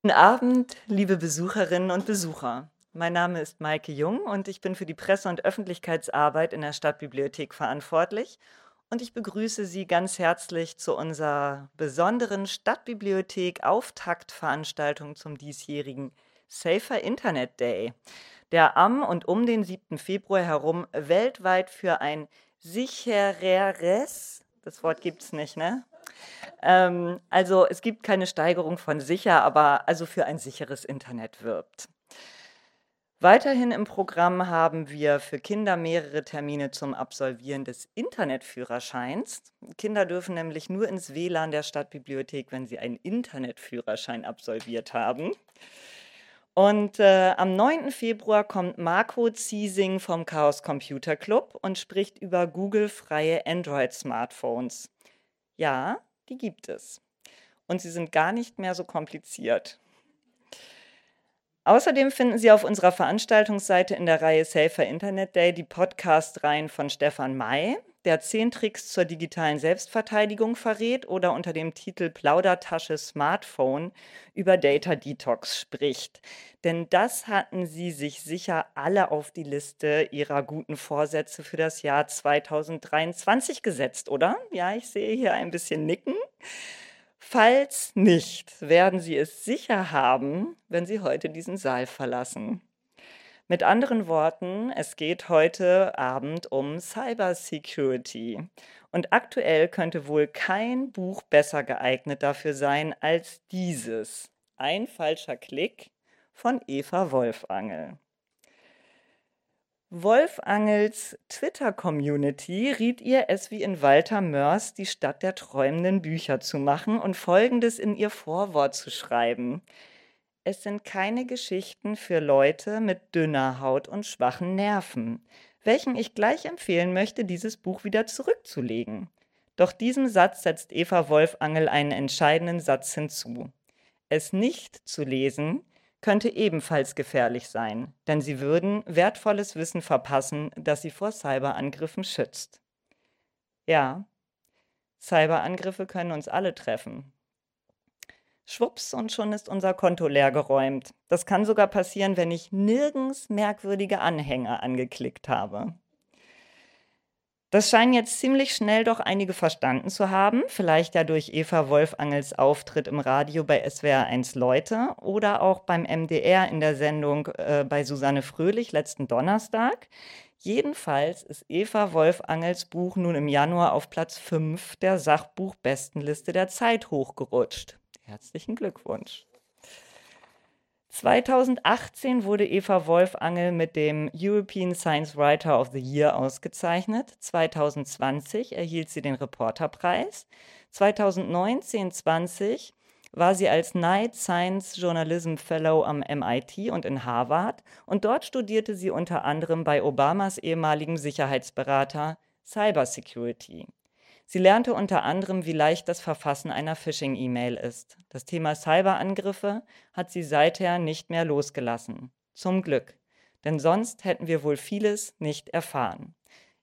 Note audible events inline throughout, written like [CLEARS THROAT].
Guten Abend, liebe Besucherinnen und Besucher. Mein Name ist Maike Jung und ich bin für die Presse- und Öffentlichkeitsarbeit in der Stadtbibliothek verantwortlich. Und ich begrüße Sie ganz herzlich zu unserer besonderen Stadtbibliothek Auftaktveranstaltung zum diesjährigen Safer Internet Day, der am und um den 7. Februar herum weltweit für ein sichereres, das Wort gibt es nicht, ne? Ähm, also es gibt keine Steigerung von sicher, aber also für ein sicheres Internet wirbt. Weiterhin im Programm haben wir für Kinder mehrere Termine zum Absolvieren des Internetführerscheins. Kinder dürfen nämlich nur ins WLAN der Stadtbibliothek, wenn sie einen Internetführerschein absolviert haben. Und äh, am 9. Februar kommt Marco Ziesing vom Chaos Computer Club und spricht über Google-freie Android-Smartphones. Ja, die gibt es. Und sie sind gar nicht mehr so kompliziert. Außerdem finden Sie auf unserer Veranstaltungsseite in der Reihe Safer Internet Day die Podcast-Reihen von Stefan May, der zehn Tricks zur digitalen Selbstverteidigung verrät oder unter dem Titel Plaudertasche Smartphone über Data Detox spricht. Denn das hatten Sie sich sicher alle auf die Liste Ihrer guten Vorsätze für das Jahr 2023 gesetzt, oder? Ja, ich sehe hier ein bisschen Nicken. Falls nicht, werden Sie es sicher haben, wenn Sie heute diesen Saal verlassen. Mit anderen Worten, es geht heute Abend um Cybersecurity. Und aktuell könnte wohl kein Buch besser geeignet dafür sein als dieses. Ein falscher Klick von Eva Wolfangel. Wolfangels Twitter-Community riet ihr, es wie in Walter Mörs die Stadt der träumenden Bücher zu machen und Folgendes in ihr Vorwort zu schreiben. Es sind keine Geschichten für Leute mit dünner Haut und schwachen Nerven, welchen ich gleich empfehlen möchte, dieses Buch wieder zurückzulegen. Doch diesem Satz setzt Eva Wolfangel einen entscheidenden Satz hinzu. Es nicht zu lesen könnte ebenfalls gefährlich sein, denn sie würden wertvolles Wissen verpassen, das sie vor Cyberangriffen schützt. Ja, Cyberangriffe können uns alle treffen. Schwupps und schon ist unser Konto leergeräumt. Das kann sogar passieren, wenn ich nirgends merkwürdige Anhänger angeklickt habe. Das scheinen jetzt ziemlich schnell doch einige verstanden zu haben, vielleicht ja durch Eva Wolfangels Auftritt im Radio bei SWR1 Leute oder auch beim MDR in der Sendung äh, bei Susanne Fröhlich letzten Donnerstag. Jedenfalls ist Eva Wolfangels Buch nun im Januar auf Platz 5 der Sachbuchbestenliste der Zeit hochgerutscht. Herzlichen Glückwunsch. 2018 wurde Eva Wolfangel mit dem European Science Writer of the Year ausgezeichnet. 2020 erhielt sie den Reporterpreis. 2019-20 war sie als Knight Science Journalism Fellow am MIT und in Harvard und dort studierte sie unter anderem bei Obamas ehemaligem Sicherheitsberater Cybersecurity. Sie lernte unter anderem, wie leicht das Verfassen einer Phishing-E-Mail ist. Das Thema Cyberangriffe hat sie seither nicht mehr losgelassen. Zum Glück, denn sonst hätten wir wohl vieles nicht erfahren.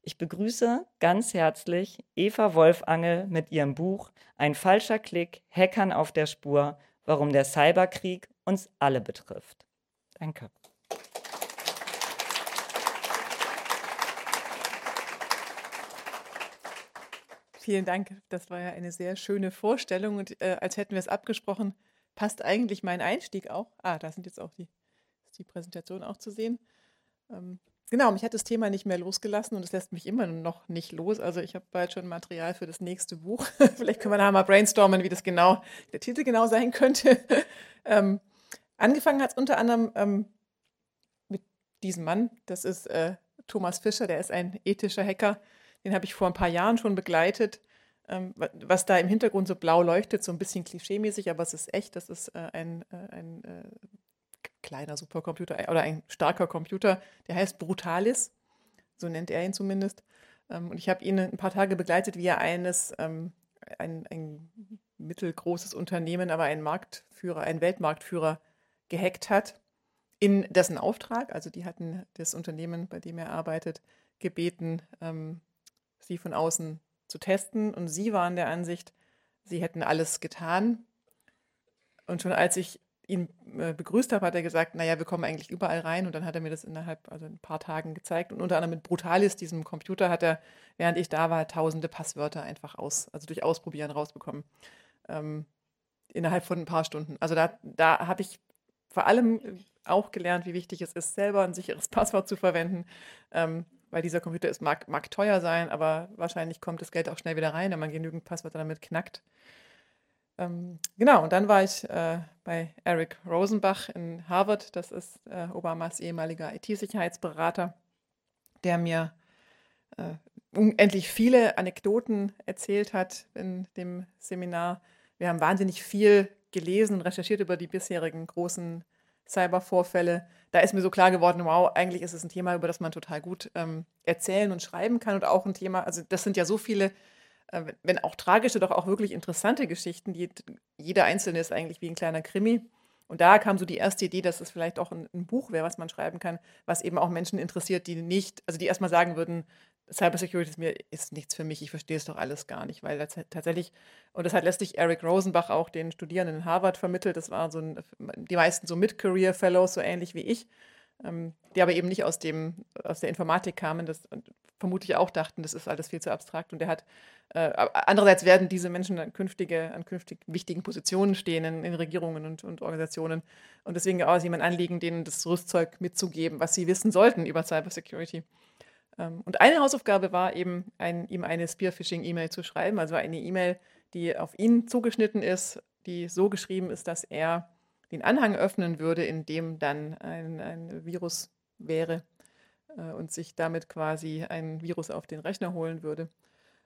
Ich begrüße ganz herzlich Eva Wolfangel mit ihrem Buch Ein falscher Klick, Hackern auf der Spur, warum der Cyberkrieg uns alle betrifft. Danke. Vielen Dank. Das war ja eine sehr schöne Vorstellung und äh, als hätten wir es abgesprochen, passt eigentlich mein Einstieg auch. Ah, da sind jetzt auch die, ist die Präsentation auch zu sehen. Ähm, genau, mich hat das Thema nicht mehr losgelassen und es lässt mich immer noch nicht los. Also ich habe bald schon Material für das nächste Buch. [LAUGHS] Vielleicht können wir da mal brainstormen, wie das genau, der Titel genau sein könnte. [LAUGHS] ähm, angefangen hat es unter anderem ähm, mit diesem Mann. Das ist äh, Thomas Fischer, der ist ein ethischer Hacker den habe ich vor ein paar Jahren schon begleitet. Ähm, was da im Hintergrund so blau leuchtet, so ein bisschen klischeemäßig, aber es ist echt. Das ist äh, ein, äh, ein äh, kleiner Supercomputer oder ein starker Computer, der heißt Brutalis. So nennt er ihn zumindest. Ähm, und ich habe ihn ein paar Tage begleitet, wie er eines, ähm, ein, ein mittelgroßes Unternehmen, aber ein Marktführer, ein Weltmarktführer gehackt hat in dessen Auftrag. Also die hatten das Unternehmen, bei dem er arbeitet, gebeten, ähm, sie von außen zu testen. Und sie waren der Ansicht, sie hätten alles getan. Und schon als ich ihn äh, begrüßt habe, hat er gesagt, naja, wir kommen eigentlich überall rein. Und dann hat er mir das innerhalb, also ein paar Tagen gezeigt. Und unter anderem mit Brutalis, diesem Computer, hat er, während ich da war, tausende Passwörter einfach aus, also durch Ausprobieren rausbekommen. Ähm, innerhalb von ein paar Stunden. Also da, da habe ich vor allem auch gelernt, wie wichtig es ist, selber ein sicheres [LAUGHS] Passwort zu verwenden. Ähm, weil dieser Computer ist, mag, mag teuer sein, aber wahrscheinlich kommt das Geld auch schnell wieder rein, wenn man genügend Passwörter damit knackt. Ähm, genau, und dann war ich äh, bei Eric Rosenbach in Harvard. Das ist äh, Obamas ehemaliger IT-Sicherheitsberater, der mir äh, unendlich viele Anekdoten erzählt hat in dem Seminar. Wir haben wahnsinnig viel gelesen und recherchiert über die bisherigen großen Cybervorfälle. Da ist mir so klar geworden, wow, eigentlich ist es ein Thema, über das man total gut ähm, erzählen und schreiben kann und auch ein Thema, also das sind ja so viele äh, wenn auch tragische, doch auch wirklich interessante Geschichten. Die, jeder einzelne ist eigentlich wie ein kleiner Krimi. Und da kam so die erste Idee, dass es vielleicht auch ein, ein Buch wäre, was man schreiben kann, was eben auch Menschen interessiert, die nicht, also die erstmal sagen würden, Cybersecurity ist mir ist nichts für mich, ich verstehe es doch alles gar nicht, weil tatsächlich, und das hat letztlich Eric Rosenbach auch den Studierenden in Harvard vermittelt, das waren so ein, die meisten so Mid-Career-Fellows, so ähnlich wie ich, ähm, die aber eben nicht aus, dem, aus der Informatik kamen, das vermutlich auch dachten, das ist alles viel zu abstrakt. Und der hat, äh, andererseits werden diese Menschen an, künftige, an künftig wichtigen Positionen stehen in, in Regierungen und, und, Organisationen. Und deswegen auch ein Anliegen, denen das Rüstzeug mitzugeben, was sie wissen sollten über Cybersecurity. Ähm, und eine Hausaufgabe war eben, ein, ihm eine Spearphishing-E-Mail zu schreiben, also eine E-Mail, die auf ihn zugeschnitten ist, die so geschrieben ist, dass er den Anhang öffnen würde, in dem dann ein, ein Virus wäre äh, und sich damit quasi ein Virus auf den Rechner holen würde.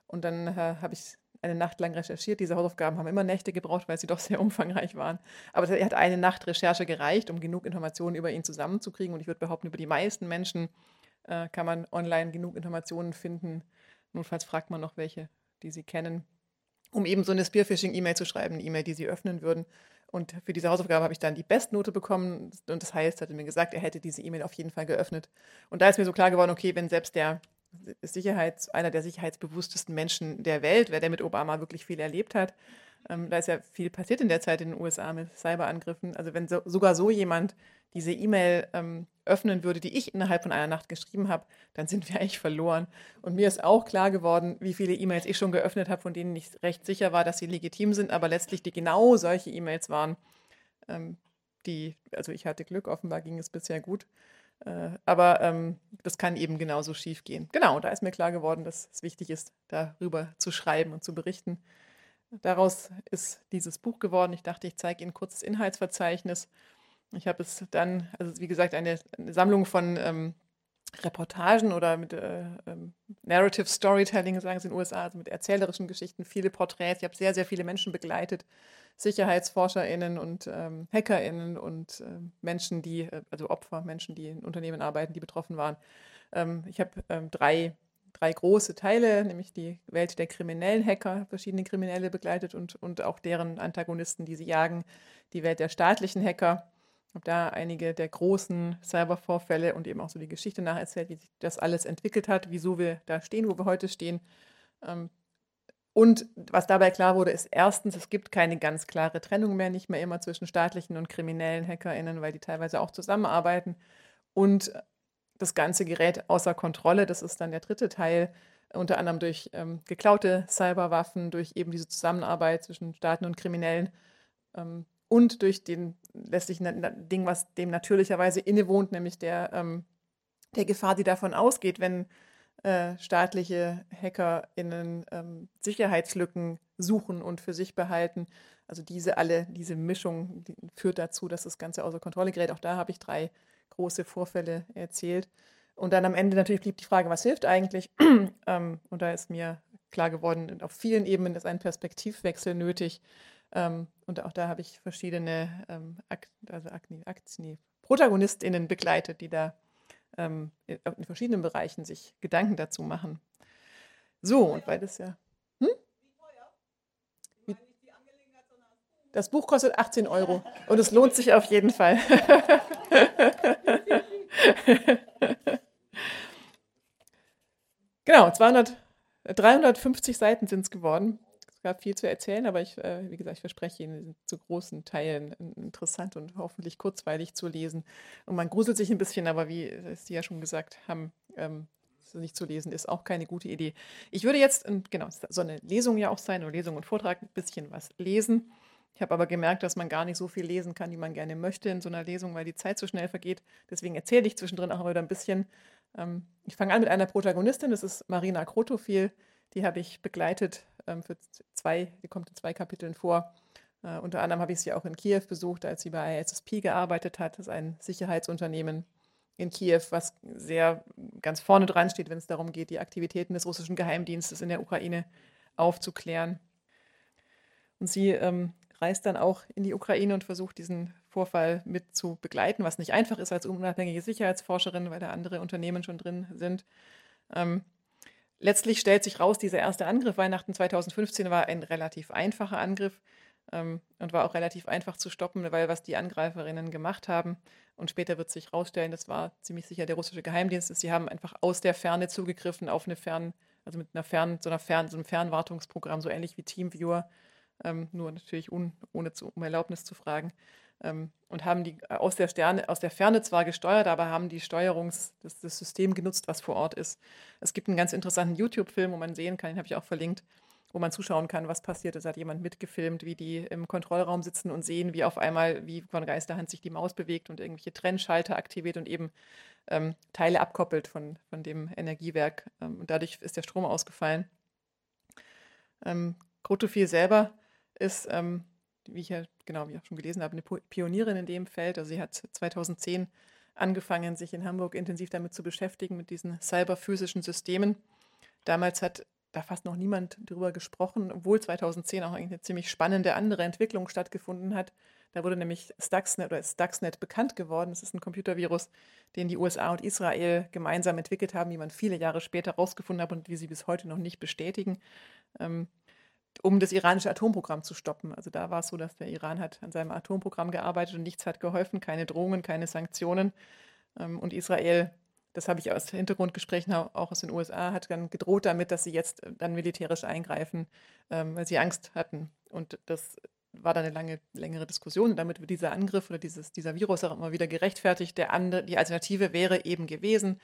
Und dann äh, habe ich eine Nacht lang recherchiert. Diese Hausaufgaben haben immer Nächte gebraucht, weil sie doch sehr [LAUGHS] umfangreich waren. Aber er hat eine Nacht Recherche gereicht, um genug Informationen über ihn zusammenzukriegen. Und ich würde behaupten, über die meisten Menschen äh, kann man online genug Informationen finden. Notfalls fragt man noch welche, die sie kennen, um eben so eine Spearphishing-E-Mail zu schreiben, eine E-Mail, die sie öffnen würden. Und für diese Hausaufgabe habe ich dann die Bestnote bekommen. Und das heißt, hat er mir gesagt, er hätte diese E-Mail auf jeden Fall geöffnet. Und da ist mir so klar geworden, okay, wenn selbst der Sicherheits, einer der sicherheitsbewusstesten Menschen der Welt, wer der mit Obama wirklich viel erlebt hat, ähm, da ist ja viel passiert in der Zeit in den USA mit Cyberangriffen. Also wenn so, sogar so jemand diese E-Mail ähm, öffnen würde, die ich innerhalb von einer Nacht geschrieben habe, dann sind wir eigentlich verloren. Und mir ist auch klar geworden, wie viele E-Mails ich schon geöffnet habe, von denen ich recht sicher war, dass sie legitim sind, aber letztlich die genau solche E-Mails waren, ähm, die, also ich hatte Glück, offenbar ging es bisher gut. Äh, aber ähm, das kann eben genauso schief gehen. Genau, da ist mir klar geworden, dass es wichtig ist, darüber zu schreiben und zu berichten. Daraus ist dieses Buch geworden. Ich dachte, ich zeige Ihnen kurz das Inhaltsverzeichnis. Ich habe es dann, also wie gesagt, eine, eine Sammlung von ähm, Reportagen oder mit äh, ähm, Narrative Storytelling, sagen sie in den USA, also mit erzählerischen Geschichten, viele Porträts. Ich habe sehr, sehr viele Menschen begleitet, SicherheitsforscherInnen und ähm, HackerInnen und äh, Menschen, die, äh, also Opfer, Menschen, die in Unternehmen arbeiten, die betroffen waren. Ähm, ich habe ähm, drei, drei große Teile, nämlich die Welt der kriminellen Hacker, verschiedene Kriminelle begleitet und, und auch deren Antagonisten, die sie jagen, die Welt der staatlichen Hacker habe da einige der großen Cybervorfälle und eben auch so die Geschichte nacherzählt, wie sich das alles entwickelt hat, wieso wir da stehen, wo wir heute stehen. Ähm, und was dabei klar wurde, ist erstens, es gibt keine ganz klare Trennung mehr, nicht mehr immer zwischen staatlichen und kriminellen HackerInnen, weil die teilweise auch zusammenarbeiten. Und das Ganze gerät außer Kontrolle. Das ist dann der dritte Teil, unter anderem durch ähm, geklaute Cyberwaffen, durch eben diese Zusammenarbeit zwischen Staaten und Kriminellen. Ähm, und durch den letztlichen Ding, was dem natürlicherweise innewohnt, nämlich der, ähm, der Gefahr, die davon ausgeht, wenn äh, staatliche HackerInnen ähm, Sicherheitslücken suchen und für sich behalten. Also diese alle, diese Mischung die führt dazu, dass das Ganze außer Kontrolle gerät. Auch da habe ich drei große Vorfälle erzählt. Und dann am Ende natürlich blieb die Frage, was hilft eigentlich? [CLEARS THROAT] ähm, und da ist mir klar geworden, auf vielen Ebenen ist ein Perspektivwechsel nötig. Ähm, und auch da habe ich verschiedene ähm, Akt, also Aktien, Aktien, ProtagonistInnen begleitet, die da ähm, in, verschiedenen Bereichen sich Gedanken dazu machen. So, und weil das ja. Hm? Das Buch kostet 18 Euro und es lohnt sich auf jeden Fall. [LAUGHS] genau, 200, 350 Seiten sind es geworden es gab viel zu erzählen, aber ich, äh, wie gesagt, ich verspreche Ihnen, zu großen Teilen interessant und hoffentlich kurzweilig zu lesen. Und man gruselt sich ein bisschen, aber wie Sie ja schon gesagt haben, ähm, nicht zu lesen ist auch keine gute Idee. Ich würde jetzt, genau, so eine Lesung ja auch sein, oder Lesung und Vortrag, ein bisschen was lesen. Ich habe aber gemerkt, dass man gar nicht so viel lesen kann, wie man gerne möchte in so einer Lesung, weil die Zeit so schnell vergeht. Deswegen erzähle ich zwischendrin auch wieder ein bisschen. Ähm, ich fange an mit einer Protagonistin, das ist Marina Krotofil. Die habe ich begleitet für zwei, die kommt in zwei Kapiteln vor. Uh, unter anderem habe ich sie auch in Kiew besucht, als sie bei ISSP gearbeitet hat. Das ist ein Sicherheitsunternehmen in Kiew, was sehr ganz vorne dran steht, wenn es darum geht, die Aktivitäten des russischen Geheimdienstes in der Ukraine aufzuklären. Und sie ähm, reist dann auch in die Ukraine und versucht, diesen Vorfall mit zu begleiten, was nicht einfach ist als unabhängige Sicherheitsforscherin, weil da andere Unternehmen schon drin sind. Ähm, letztlich stellt sich raus, dieser erste Angriff Weihnachten 2015 war ein relativ einfacher Angriff ähm, und war auch relativ einfach zu stoppen, weil was die Angreiferinnen gemacht haben und später wird sich herausstellen, das war ziemlich sicher der russische Geheimdienst, ist, sie haben einfach aus der Ferne zugegriffen auf eine Fern, also mit einer Fern, so einer Fern, so einem Fernwartungsprogramm, so ähnlich wie Teamviewer, ähm, nur natürlich un, ohne zu, um Erlaubnis zu fragen. Ähm, und haben die aus der, Sterne, aus der Ferne zwar gesteuert, aber haben die Steuerungs, das, das System genutzt, was vor Ort ist. Es gibt einen ganz interessanten YouTube-Film, wo man sehen kann, den habe ich auch verlinkt, wo man zuschauen kann, was passiert ist. Hat jemand mitgefilmt, wie die im Kontrollraum sitzen und sehen, wie auf einmal, wie von Geisterhand sich die Maus bewegt und irgendwelche Trennschalter aktiviert und eben ähm, Teile abkoppelt von, von dem Energiewerk. Ähm, und dadurch ist der Strom ausgefallen. Ähm, Grotofil selber ist, ähm, wie ich ja genau wie auch schon gelesen habe, eine Pionierin in dem Feld. Also sie hat 2010 angefangen, sich in Hamburg intensiv damit zu beschäftigen, mit diesen cyberphysischen Systemen. Damals hat da fast noch niemand drüber gesprochen, obwohl 2010 auch eine ziemlich spannende andere Entwicklung stattgefunden hat. Da wurde nämlich Stuxnet oder Stuxnet bekannt geworden. Das ist ein Computervirus, den die USA und Israel gemeinsam entwickelt haben, wie man viele Jahre später herausgefunden hat und wie sie bis heute noch nicht bestätigen. Ähm, um das iranische Atomprogramm zu stoppen. Also da war es so, dass der Iran hat an seinem Atomprogramm gearbeitet und nichts hat geholfen, keine Drohungen, keine Sanktionen. Ähm, und Israel, das habe ich aus Hintergrundgesprächen auch aus den USA, hat dann gedroht damit, dass sie jetzt äh, dann militärisch eingreifen, ähm, weil sie Angst hatten. Und das war dann eine lange, längere Diskussion. Und damit wird dieser Angriff oder dieses, dieser Virus auch immer wieder gerechtfertigt. Der andere, die Alternative wäre eben gewesen,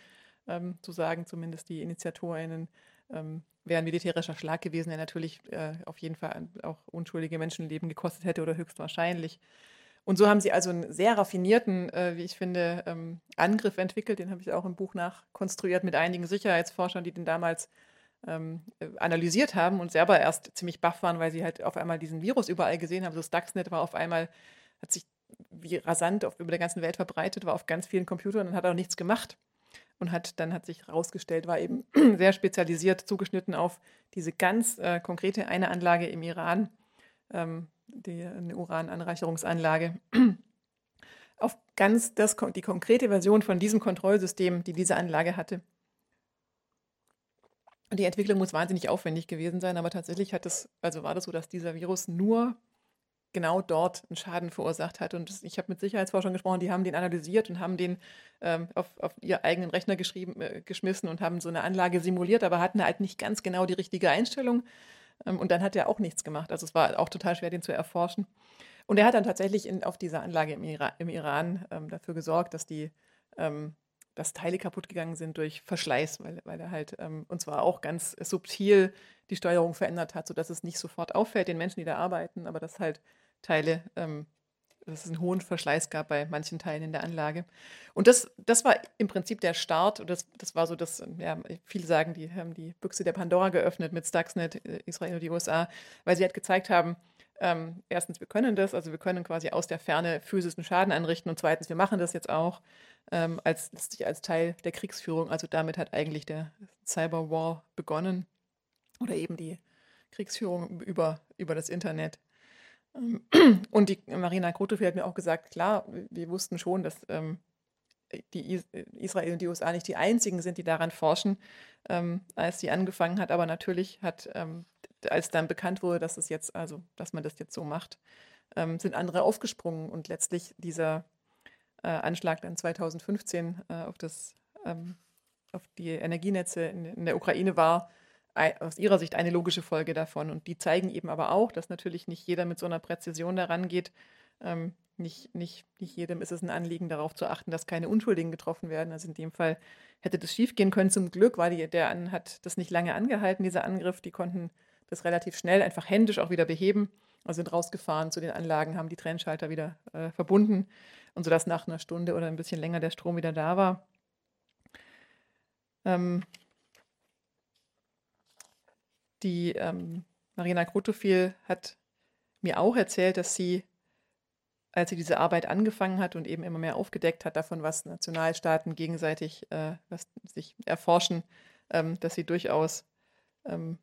ähm, zu sagen, zumindest die InitiatorInnen, ähm, wäre ein militärischer Schlag gewesen, der natürlich äh, auf jeden Fall auch unschuldige Menschenleben gekostet hätte oder höchstwahrscheinlich. Und so haben sie also einen sehr raffinierten, äh, wie ich finde, ähm, Angriff entwickelt. Den habe ich auch im Buch nachkonstruiert mit einigen Sicherheitsforschern, die den damals ähm, äh, analysiert haben und selber erst ziemlich baff waren, weil sie halt auf einmal diesen Virus überall gesehen haben. So Stuxnet war auf einmal, hat sich wie rasant auf, über der ganzen Welt verbreitet, war auf ganz vielen Computern und hat auch nichts gemacht und hat dann hat sich herausgestellt, war eben [CLEARS THROAT] sehr spezialisiert, zugeschnitten auf diese ganz äh, konkrete eine Anlage im Iran, ähm, die, eine Urananreicherungsanlage, [CLEARS THROAT] auf ganz das, die konkrete Version von diesem Kontrollsystem, die diese Anlage hatte. Die Entwicklung muss wahnsinnig aufwendig gewesen sein, aber tatsächlich hat es, also war das so, dass dieser Virus nur genau dort einen Schaden verursacht hat. Und ich habe mit Sicherheitsforschern gesprochen, die haben den analysiert und haben den ähm, auf, auf ihr eigenen Rechner geschrieben, äh, geschmissen und haben so eine Anlage simuliert, aber hatten halt nicht ganz genau die richtige Einstellung. Ähm, und dann hat er auch nichts gemacht. Also es war auch total schwer, den zu erforschen. Und er hat dann tatsächlich in, auf dieser Anlage im, Ira im Iran ähm, dafür gesorgt, dass die ähm, dass Teile kaputt gegangen sind durch Verschleiß, weil, weil er halt, ähm, und zwar auch ganz subtil die Steuerung verändert hat, sodass es nicht sofort auffällt den Menschen, die da arbeiten, aber dass halt Teile, ähm, dass es einen hohen Verschleiß gab bei manchen Teilen in der Anlage. Und das, das war im Prinzip der Start und das, das war so das, ja, viele sagen, die haben die Büchse der Pandora geöffnet mit Stuxnet, äh, Israel und die USA, weil sie halt gezeigt haben, ähm, erstens, wir können das, also wir können quasi aus der Ferne physischen Schaden anrichten und zweitens, wir machen das jetzt auch ähm, als, als Teil der Kriegsführung. Also damit hat eigentlich der Cyberwar begonnen oder eben die Kriegsführung über, über das Internet. Und die Marina Krotofil hat mir auch gesagt, klar, wir wussten schon, dass ähm, die Israel und die USA nicht die einzigen sind, die daran forschen, ähm, als sie angefangen hat. Aber natürlich hat, ähm, als dann bekannt wurde, dass es jetzt, also dass man das jetzt so macht, ähm, sind andere aufgesprungen und letztlich dieser äh, Anschlag dann 2015 äh, auf das ähm, auf die Energienetze in, in der Ukraine war aus ihrer Sicht eine logische Folge davon. Und die zeigen eben aber auch, dass natürlich nicht jeder mit so einer Präzision daran geht. Ähm, nicht, nicht, nicht jedem ist es ein Anliegen, darauf zu achten, dass keine Unschuldigen getroffen werden. Also in dem Fall hätte das schiefgehen können. Zum Glück war die, der an, hat das nicht lange angehalten, dieser Angriff. Die konnten das relativ schnell einfach händisch auch wieder beheben. Also sind rausgefahren zu den Anlagen, haben die Trennschalter wieder äh, verbunden und sodass nach einer Stunde oder ein bisschen länger der Strom wieder da war. Ähm, die ähm, Marina Krotofil hat mir auch erzählt, dass sie, als sie diese Arbeit angefangen hat und eben immer mehr aufgedeckt hat davon, was Nationalstaaten gegenseitig äh, was sich erforschen, ähm, dass sie durchaus ähm,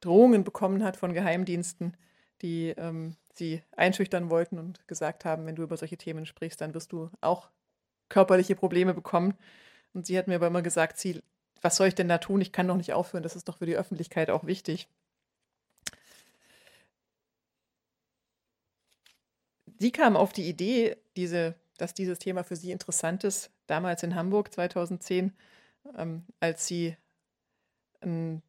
Drohungen bekommen hat von Geheimdiensten, die ähm, sie einschüchtern wollten und gesagt haben, wenn du über solche Themen sprichst, dann wirst du auch körperliche Probleme bekommen. Und sie hat mir aber immer gesagt, sie was soll ich denn da tun? Ich kann doch nicht aufhören, das ist doch für die Öffentlichkeit auch wichtig. Sie kam auf die Idee, diese, dass dieses Thema für sie interessant ist, damals in Hamburg 2010, ähm, als sie ein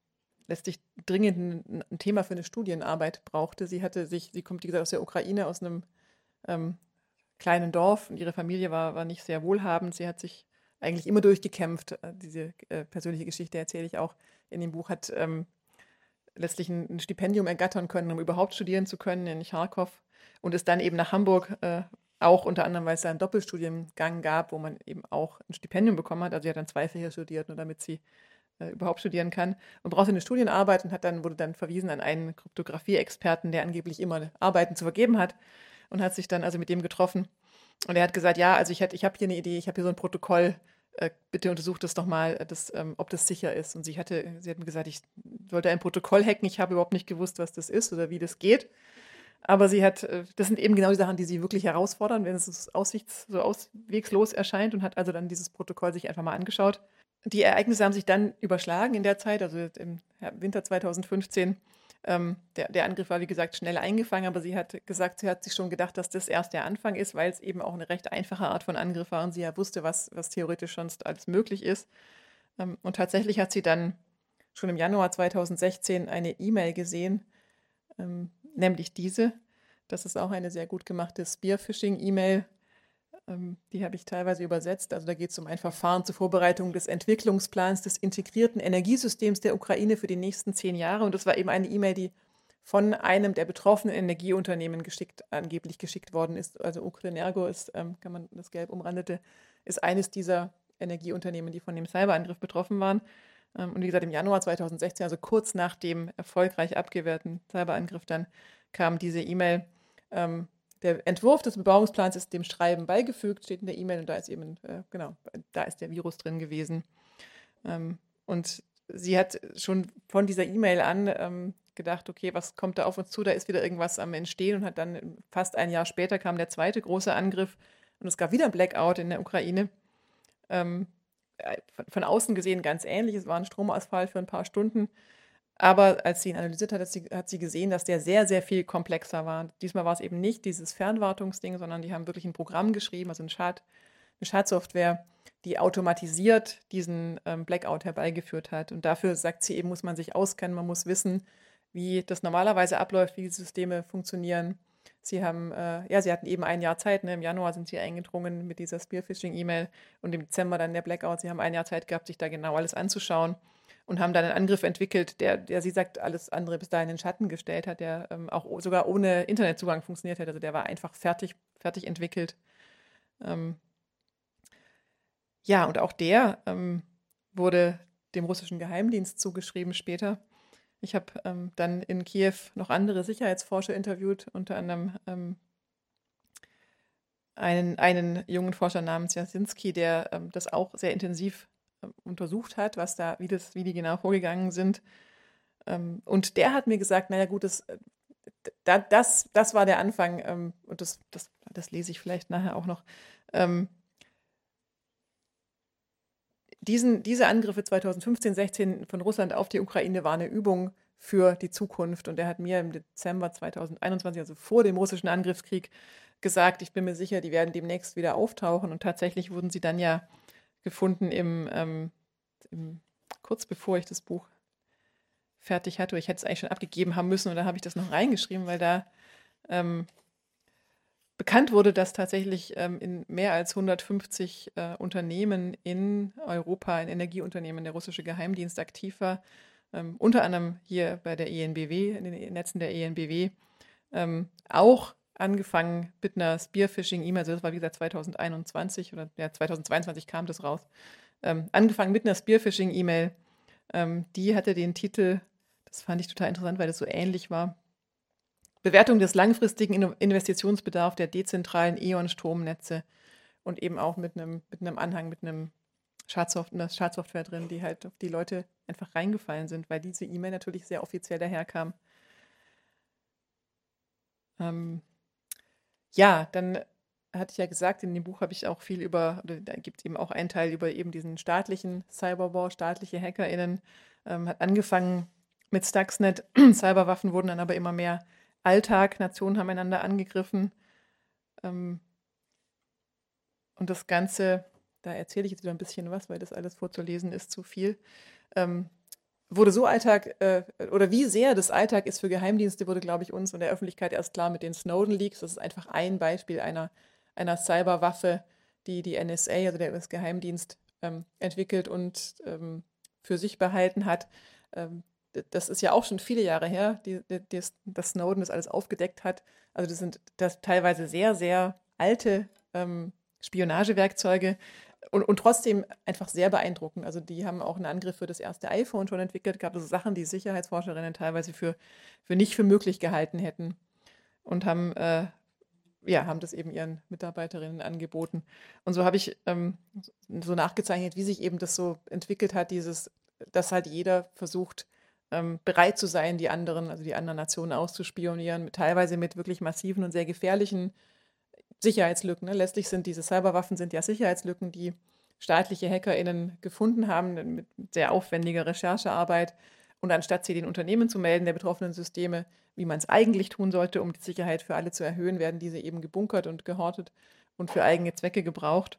letztlich dringend ein, ein, Thema für eine Studienarbeit brauchte. Sie hatte sich, sie kommt, wie gesagt, aus der Ukraine, aus einem ähm, kleinen Dorf und ihre Familie war, war nicht sehr wohlhabend. Sie hat sich eigentlich immer durchgekämpft. Äh, diese äh, persönliche Geschichte erzähle ich auch in dem Buch, hat ähm, letztlich ein, ein, Stipendium ergattern können, um überhaupt studieren zu können in Charkow und ist dann eben nach Hamburg äh, auch unter anderem, weil es da einen Doppelstudiengang gab, wo man eben auch ein Stipendium bekommen hat. Also sie hat dann zwei Fächer studiert, nur damit sie äh, überhaupt studieren kann und brauchte eine Studienarbeit und hat dann, wurde dann verwiesen an einen Kryptographie-Experten, der angeblich immer Arbeiten zu vergeben hat und hat sich dann also mit dem getroffen. Und er hat gesagt, ja, also ich, ich habe hier eine Idee, ich habe hier so ein Protokoll, äh, bitte untersucht das doch mal, äh, das, ähm, ob das sicher ist. Und sie hatte, sie hat mir gesagt, ich wollte ein Protokoll hacken, ich habe überhaupt nicht gewusst, was das ist oder wie das geht. Aber sie hat, äh, das sind eben genau die Sachen, die sie wirklich herausfordern, wenn es aussichts, so auswegslos erscheint und hat also dann dieses Protokoll sich einfach mal angeschaut. Die Ereignisse haben sich dann überschlagen in der Zeit, also im Winter 2015 ähm, der, der, Angriff war, wie gesagt, schnell eingefangen, aber sie hat gesagt, sie hat sich schon gedacht, dass das erst der Anfang ist, weil es eben auch eine recht einfache Art von Angriff war und sie ja wusste, was, was theoretisch sonst alles möglich ist. Ähm, und tatsächlich hat sie dann schon im Januar 2016 eine E-Mail gesehen, ähm, nämlich diese. Das ist auch eine sehr gut gemachte Spearphishing-E-Mail, ähm, die habe ich teilweise übersetzt. Also da geht es um ein Verfahren zur Vorbereitung des Entwicklungsplans des integrierten Energiesystems der Ukraine für die nächsten zehn Jahre. Und das war eben eine E-Mail, die von einem der betroffenen Energieunternehmen geschickt, angeblich geschickt worden ist. Also Ukrenergo ist, ähm, kann man das gelb umrandete, ist eines dieser Energieunternehmen, die von dem Cyberangriff betroffen waren. Ähm, und wie gesagt, im Januar 2016, also kurz nach dem erfolgreich abgewehrten Cyberangriff, dann kam diese E-Mail, ähm, der Entwurf des Bebauungsplans ist dem Schreiben beigefügt, steht in der E-Mail und da ist eben, äh, genau, da ist der Virus drin gewesen. Ähm, und sie hat schon von dieser E-Mail an ähm, gedacht, okay, was kommt da auf uns zu? Da ist wieder irgendwas am Entstehen und hat dann fast ein Jahr später kam der zweite große Angriff und es gab wieder ein Blackout in der Ukraine. Ähm, äh, von, von, außen gesehen ganz ähnlich. Es war ein Stromausfall für ein paar Stunden. Aber als sie ihn analysiert hat, hat sie, hat sie gesehen, dass der sehr, sehr viel komplexer war. Diesmal war es eben nicht dieses Fernwartungsding, sondern die haben wirklich ein Programm geschrieben, also ein Schad, eine Schadsoftware, die automatisiert diesen ähm, Blackout herbeigeführt hat. Und dafür, sagt sie eben, muss man sich auskennen, man muss wissen, wie das normalerweise abläuft, wie die Systeme funktionieren. Sie haben, äh, ja, sie hatten eben ein Jahr Zeit. Ne? Im Januar sind sie eingedrungen mit dieser Spearphishing-E-Mail und im Dezember dann der Blackout. Sie haben ein Jahr Zeit gehabt, sich da genau alles anzuschauen und haben dann einen Angriff entwickelt, der, der sie sagt, alles andere bis dahin in den Schatten gestellt hat, der ähm, auch sogar ohne Internetzugang funktioniert hat. Also der war einfach fertig, fertig entwickelt. Ähm, ja, und auch der ähm, wurde dem russischen Geheimdienst zugeschrieben später. Ich habe ähm, dann in Kiew noch andere Sicherheitsforscher interviewt, unter anderem ähm, einen, einen jungen Forscher namens Jasinski, der ähm, das auch sehr intensiv untersucht hat, was da, wie das, wie die genau vorgegangen sind. Ähm, und der hat mir gesagt, naja gut, das, das, das war der Anfang, ähm, und das, das, das lese ich vielleicht nachher auch noch. Ähm, diesen, diese Angriffe 2015, 16 von Russland auf die Ukraine war eine Übung für die Zukunft. Und er hat mir im Dezember 2021, also vor dem russischen Angriffskrieg, gesagt, ich bin mir sicher, die werden demnächst wieder auftauchen. Und tatsächlich wurden sie dann ja gefunden im, ähm, im, kurz bevor ich das Buch fertig hatte. Ich hätte es eigentlich schon abgegeben haben müssen und da habe ich das noch reingeschrieben, weil da ähm, bekannt wurde, dass tatsächlich ähm, in mehr als 150 äh, Unternehmen in Europa, in Energieunternehmen, der russische Geheimdienst aktiv war, ähm, unter anderem hier bei der ENBW, in den Netzen der ENBW, ähm, auch angefangen mit einer Spearfishing-E-Mail, also das war wie gesagt 2021 oder ja, 2022 kam das raus, ähm, angefangen mit einer Spearfishing-E-Mail, ähm, die hatte den Titel, das fand ich total interessant, weil das so ähnlich war, Bewertung des langfristigen Investitionsbedarfs der dezentralen E.ON-Stromnetze und eben auch mit einem, mit einem Anhang, mit einem Schadsoft einer Schadsoftware drin, die halt auf die Leute einfach reingefallen sind, weil diese E-Mail natürlich sehr offiziell daherkam. Ähm, ja, dann hatte ich ja gesagt, in dem Buch habe ich auch viel über, oder da gibt es eben auch einen Teil über eben diesen staatlichen Cyberwar, staatliche HackerInnen. Ähm, hat angefangen mit Stuxnet. [CLEARS THROAT] Cyberwaffen wurden dann aber immer mehr Alltag. Nationen haben einander angegriffen. Ähm, und das Ganze, da erzähle ich jetzt wieder ein bisschen was, weil das alles vorzulesen ist zu viel. Ähm, wurde so Alltag äh, oder wie sehr das Alltag ist für Geheimdienste, wurde, glaube ich, uns und der Öffentlichkeit erst klar mit den Snowden-Leaks. Das ist einfach ein Beispiel einer, einer Cyberwaffe, die die NSA, also der US-Geheimdienst, ähm, entwickelt und ähm, für sich behalten hat. Ähm, das ist ja auch schon viele Jahre her, die, die, dass Snowden das alles aufgedeckt hat. Also das sind das teilweise sehr, sehr alte ähm, Spionagewerkzeuge, und, und trotzdem einfach sehr beeindruckend. Also die haben auch einen Angriff für das erste iPhone schon entwickelt, gab also Sachen, die Sicherheitsforscherinnen teilweise für, für nicht für möglich gehalten hätten und haben, äh, ja, haben das eben ihren Mitarbeiterinnen angeboten. Und so habe ich ähm, so nachgezeichnet, wie sich eben das so entwickelt hat, dieses, dass halt jeder versucht, ähm, bereit zu sein, die anderen, also die anderen Nationen auszuspionieren, teilweise mit wirklich massiven und sehr gefährlichen Sicherheitslücken. Ne? Letztlich sind diese Cyberwaffen sind ja Sicherheitslücken, die staatliche HackerInnen gefunden haben mit sehr aufwendiger Recherchearbeit. Und anstatt sie den Unternehmen zu melden, der betroffenen Systeme, wie man es eigentlich tun sollte, um die Sicherheit für alle zu erhöhen, werden diese eben gebunkert und gehortet und für eigene Zwecke gebraucht.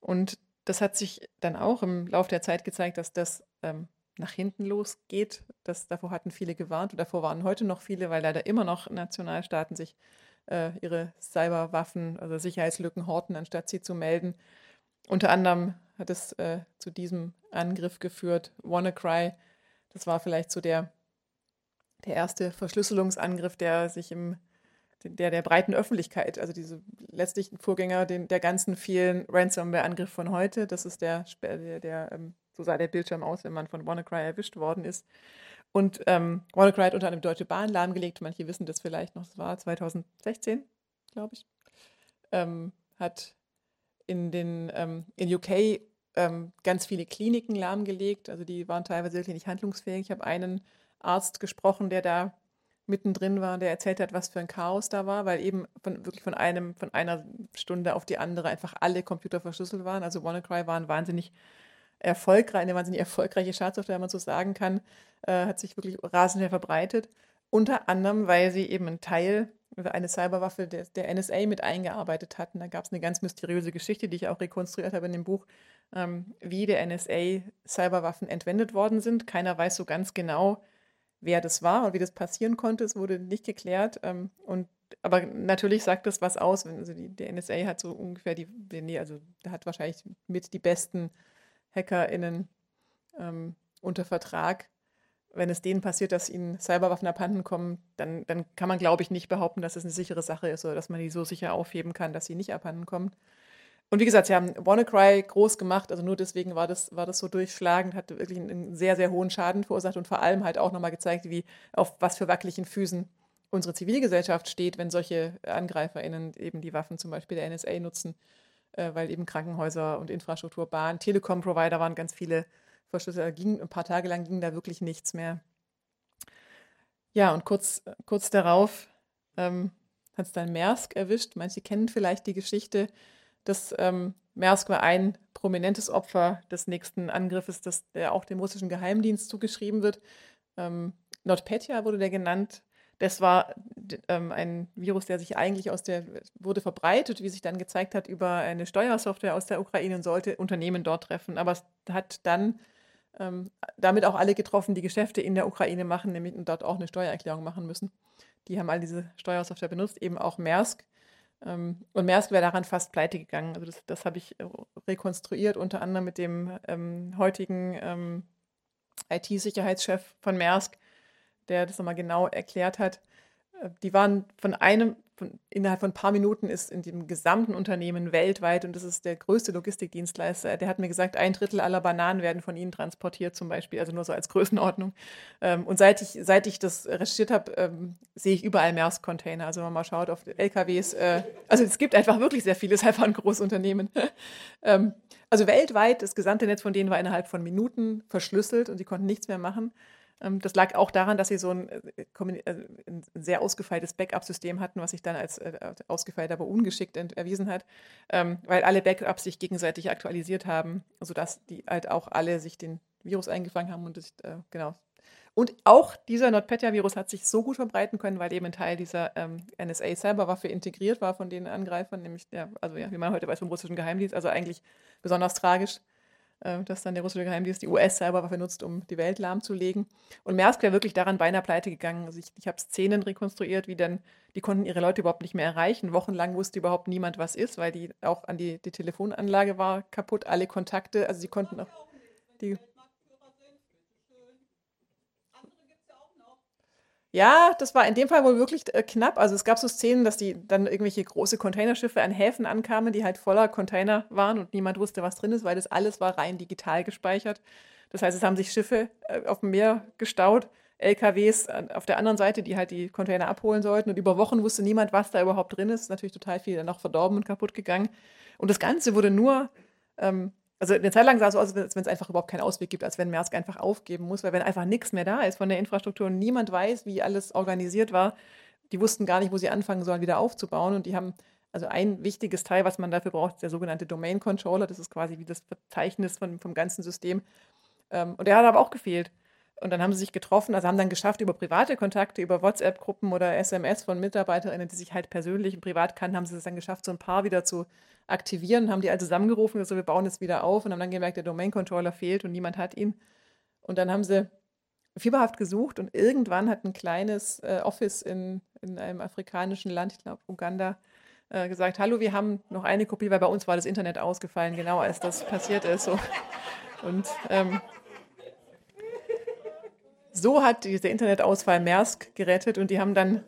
Und das hat sich dann auch im Laufe der Zeit gezeigt, dass das ähm, nach hinten losgeht. Das, davor hatten viele gewarnt und davor waren heute noch viele, weil leider immer noch Nationalstaaten sich äh, ihre Cyberwaffen, also Sicherheitslücken horten, anstatt sie zu melden. Unter anderem hat es äh, zu diesem Angriff geführt. WannaCry, das war vielleicht so der, der erste Verschlüsselungsangriff, der sich im der der breiten Öffentlichkeit, also diese letztlichen Vorgänger den, der ganzen vielen Ransomware-Angriff von heute, das ist der, der, der ähm, so sah der Bildschirm aus, wenn man von WannaCry erwischt worden ist. Und ähm, WannaCry hat unter einem Deutsche Bahn lahmgelegt, manche wissen das vielleicht noch, das war 2016, glaube ich. Ähm, hat in den ähm, in UK ähm, ganz viele Kliniken lahmgelegt, also die waren teilweise wirklich nicht handlungsfähig. Ich habe einen Arzt gesprochen, der da mittendrin war, der erzählt hat, was für ein Chaos da war, weil eben von, wirklich von einem, von einer Stunde auf die andere einfach alle Computer verschlüsselt waren. Also WannaCry waren wahnsinnig erfolgreich, eine wahnsinnig erfolgreiche Schadsoftware, wenn man so sagen kann, äh, hat sich wirklich rasend verbreitet. Unter anderem, weil sie eben einen Teil oder eine Cyberwaffe der, der NSA mit eingearbeitet hatten. Da gab es eine ganz mysteriöse Geschichte, die ich auch rekonstruiert habe in dem Buch, ähm, wie der NSA Cyberwaffen entwendet worden sind. Keiner weiß so ganz genau, wer das war und wie das passieren konnte. Es wurde nicht geklärt. Ähm, und aber natürlich sagt das was aus. Also die, der NSA hat so ungefähr die, nee, also hat wahrscheinlich mit die besten HackerInnen ähm, unter Vertrag. Wenn es denen passiert, dass ihnen Cyberwaffen abhanden kommen, dann, dann kann man, glaube ich, nicht behaupten, dass es eine sichere Sache ist oder dass man die so sicher aufheben kann, dass sie nicht abhanden kommen. Und wie gesagt, sie haben WannaCry groß gemacht, also nur deswegen war das, war das so durchschlagend, hat wirklich einen sehr, sehr hohen Schaden verursacht und vor allem halt auch nochmal gezeigt, wie auf was für wackeligen Füßen unsere Zivilgesellschaft steht, wenn solche AngreiferInnen eben die Waffen zum Beispiel der NSA nutzen äh, weil eben Krankenhäuser und Infrastruktur, Bahn, Telekom-Provider waren ganz viele verschlüsselt. Ging, ein paar Tage lang ging da wirklich nichts mehr. Ja, und kurz, kurz darauf ähm, hat es dann Maersk erwischt. Manche kennen vielleicht die Geschichte, dass ähm, Maersk war ein prominentes Opfer des nächsten Angriffes, das der auch dem russischen Geheimdienst zugeschrieben wird. Ähm, NotPetya wurde der genannt. Das war ähm, ein Virus, der sich eigentlich aus der, wurde verbreitet, wie sich dann gezeigt hat, über eine Steuersoftware aus der Ukraine und sollte Unternehmen dort treffen. Aber es hat dann Ähm, damit auch alle getroffen, die Geschäfte in der Ukraine machen, nämlich dort auch eine Steuererklärung machen müssen. Die haben all diese Steuersoftware benutzt, eben auch Maersk. Ähm, und Maersk wäre daran fast pleite gegangen. Also das, das habe ich äh, rekonstruiert, unter anderem mit dem ähm, heutigen ähm, IT-Sicherheitschef von Maersk, der das nochmal genau erklärt hat. Äh, die waren von einem, von, innerhalb von ein paar Minuten ist in dem gesamten Unternehmen weltweit, und das ist der größte Logistikdienstleister, der hat mir gesagt, ein Drittel aller Bananen werden von ihnen transportiert zum Beispiel, also nur so als Größenordnung. Ähm, und seit ich, seit ich das recherchiert habe, ähm, sehe ich überall Maersk-Container. Also wenn man mal schaut auf LKWs, äh, also es gibt einfach wirklich sehr viele, es ist ein Großunternehmen. [LAUGHS] ähm, also weltweit, das gesamte Netz von denen war innerhalb von Minuten verschlüsselt und sie konnten nichts mehr machen. Ähm, das lag auch daran, dass sie so ein, äh, äh, ein sehr ausgefeiltes Backup-System hatten, was sich dann als äh, ausgefeilt, aber ungeschickt erwiesen hat, ähm, weil alle Backups sich gegenseitig aktualisiert haben, sodass die halt auch alle sich den Virus eingefangen haben und das, genau. Und auch dieser NotPetya-Virus hat sich so gut verbreiten können, weil eben ein Teil dieser ähm, NSA-Cyberwaffe integriert war von den Angreifern, nämlich der, also ja, wie man heute weiß vom russischen Geheimdienst, also eigentlich besonders tragisch. Äh, dass dann der russische Geheimdienst die US-Cyberwaffe nutzt, um die Welt lahmzulegen. Und Maersk wäre wirklich daran beinahe pleite gegangen. Also ich, ich habe Szenen rekonstruiert, wie dann, die konnten ihre Leute überhaupt nicht mehr erreichen. Wochenlang wusste überhaupt niemand, was ist, weil die auch an die, die Telefonanlage war kaputt, alle Kontakte, also sie konnten auch die Ja, das war in dem Fall wohl wirklich äh, knapp. Also es gab so Szenen, dass die dann irgendwelche große Containerschiffe an Häfen ankamen, die halt voller Container waren und niemand wusste, was drin ist, weil das alles war rein digital gespeichert. Das heißt, es haben sich Schiffe äh, auf dem Meer gestaut, LKWs auf der anderen Seite, die halt die Container abholen sollten. Und über Wochen wusste niemand, was da überhaupt drin ist. ist natürlich total viel dann auch verdorben und kaputt gegangen. Und das Ganze wurde nur ähm, also eine Zeit lang sah es so aus, als wenn es einfach überhaupt keinen Ausweg gibt, als wenn Maersk einfach aufgeben muss, weil wenn einfach nichts mehr da ist von der Infrastruktur und niemand weiß, wie alles organisiert war, die wussten gar nicht, wo sie anfangen sollen, wieder aufzubauen. Und die haben, also ein wichtiges Teil, was man dafür braucht, ist der sogenannte Domain Controller. Das ist quasi wie das Verzeichnis von, vom ganzen System. Ähm, und der hat aber auch gefehlt. Und dann haben sie sich getroffen, also haben dann geschafft, über private Kontakte, über WhatsApp-Gruppen oder SMS von Mitarbeiterinnen, die sich halt persönlich und privat kannten, haben sie es dann geschafft, so ein paar wieder zu aktivieren, haben die alle zusammengerufen, so wir bauen es wieder auf und haben dann gemerkt, der Domain-Controller fehlt und niemand hat ihn. Und dann haben sie fieberhaft gesucht und irgendwann hat ein kleines äh, Office in, in einem afrikanischen Land, ich glaube Uganda, äh, gesagt, hallo, wir haben noch eine Kopie, weil bei uns war das Internet ausgefallen, genau als das passiert ist. So. Und ähm, so hat dieser Internetausfall Maersk gerettet und die haben dann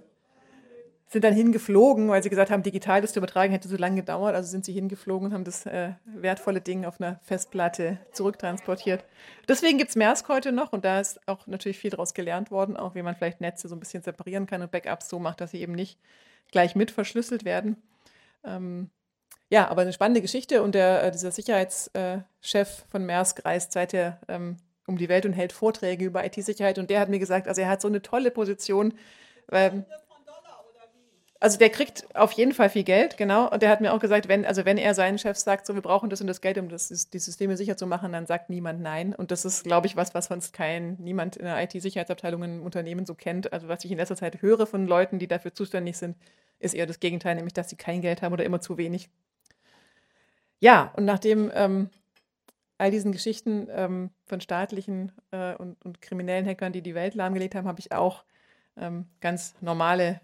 sind dann hingeflogen, weil sie gesagt haben, digital das zu übertragen hätte so lange gedauert. Also sind sie hingeflogen und haben das äh, wertvolle Ding auf einer Festplatte zurücktransportiert. Deswegen gibt es Maersk heute noch und da ist auch natürlich viel daraus gelernt worden, auch wie man vielleicht Netze so ein bisschen separieren kann und Backups so macht, dass sie eben nicht gleich mit verschlüsselt werden. Ähm, ja, aber eine spannende Geschichte und der, äh, dieser Sicherheitschef äh, von Maersk reist seither ähm, um die Welt und hält Vorträge über IT-Sicherheit und der hat mir gesagt, also er hat so eine tolle Position. Ähm, also der kriegt auf jeden Fall viel Geld, genau. Und der hat mir auch gesagt, wenn, also wenn er seinen Chefs sagt, so wir brauchen das und das Geld, um das, die Systeme sicher zu machen, dann sagt niemand nein. Und das ist, glaube ich, was, was sonst kein, niemand in der IT-Sicherheitsabteilung im Unternehmen so kennt. Also was ich in letzter Zeit höre von Leuten, die dafür zuständig sind, ist eher das Gegenteil, nämlich dass sie kein Geld haben oder immer zu wenig. Ja, und nachdem ähm, all diesen Geschichten ähm, von staatlichen äh, und, und, kriminellen Hackern, die die Welt lahmgelegt haben, habe ich auch ähm, ganz normale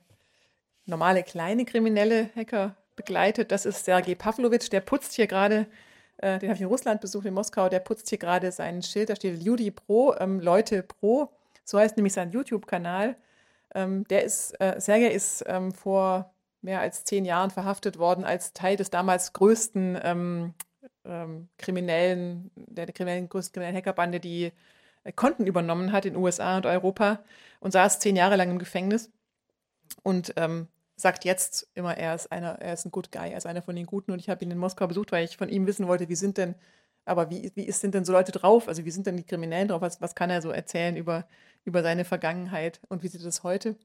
normale kleine kriminelle Hacker begleitet. Das ist Sergei Pavlovic, der putzt hier gerade, äh, den habe ich in Russland besucht, in Moskau, der putzt hier gerade sein Schild, da steht Ljudi Pro, ähm, Leute Pro, so heißt nämlich sein YouTube-Kanal. Ähm, der ist, äh, Sergei ist ähm, vor mehr als zehn Jahren verhaftet worden als Teil des damals größten ähm, ähm, kriminellen, der, der kriminellen, größten kriminellen Hackerbande, die äh, Konten übernommen hat in USA und Europa und saß zehn Jahre lang im Gefängnis. Und ähm, sagt jetzt immer, er ist einer, er ist ein Good Guy, er ist einer von den Guten. Und ich habe ihn in Moskau besucht, weil ich von ihm wissen wollte, wie sind denn, aber wie, wie sind denn so Leute drauf? Also wie sind denn die Kriminellen drauf? Was, was kann er so erzählen über, über seine Vergangenheit und wie sieht das heute?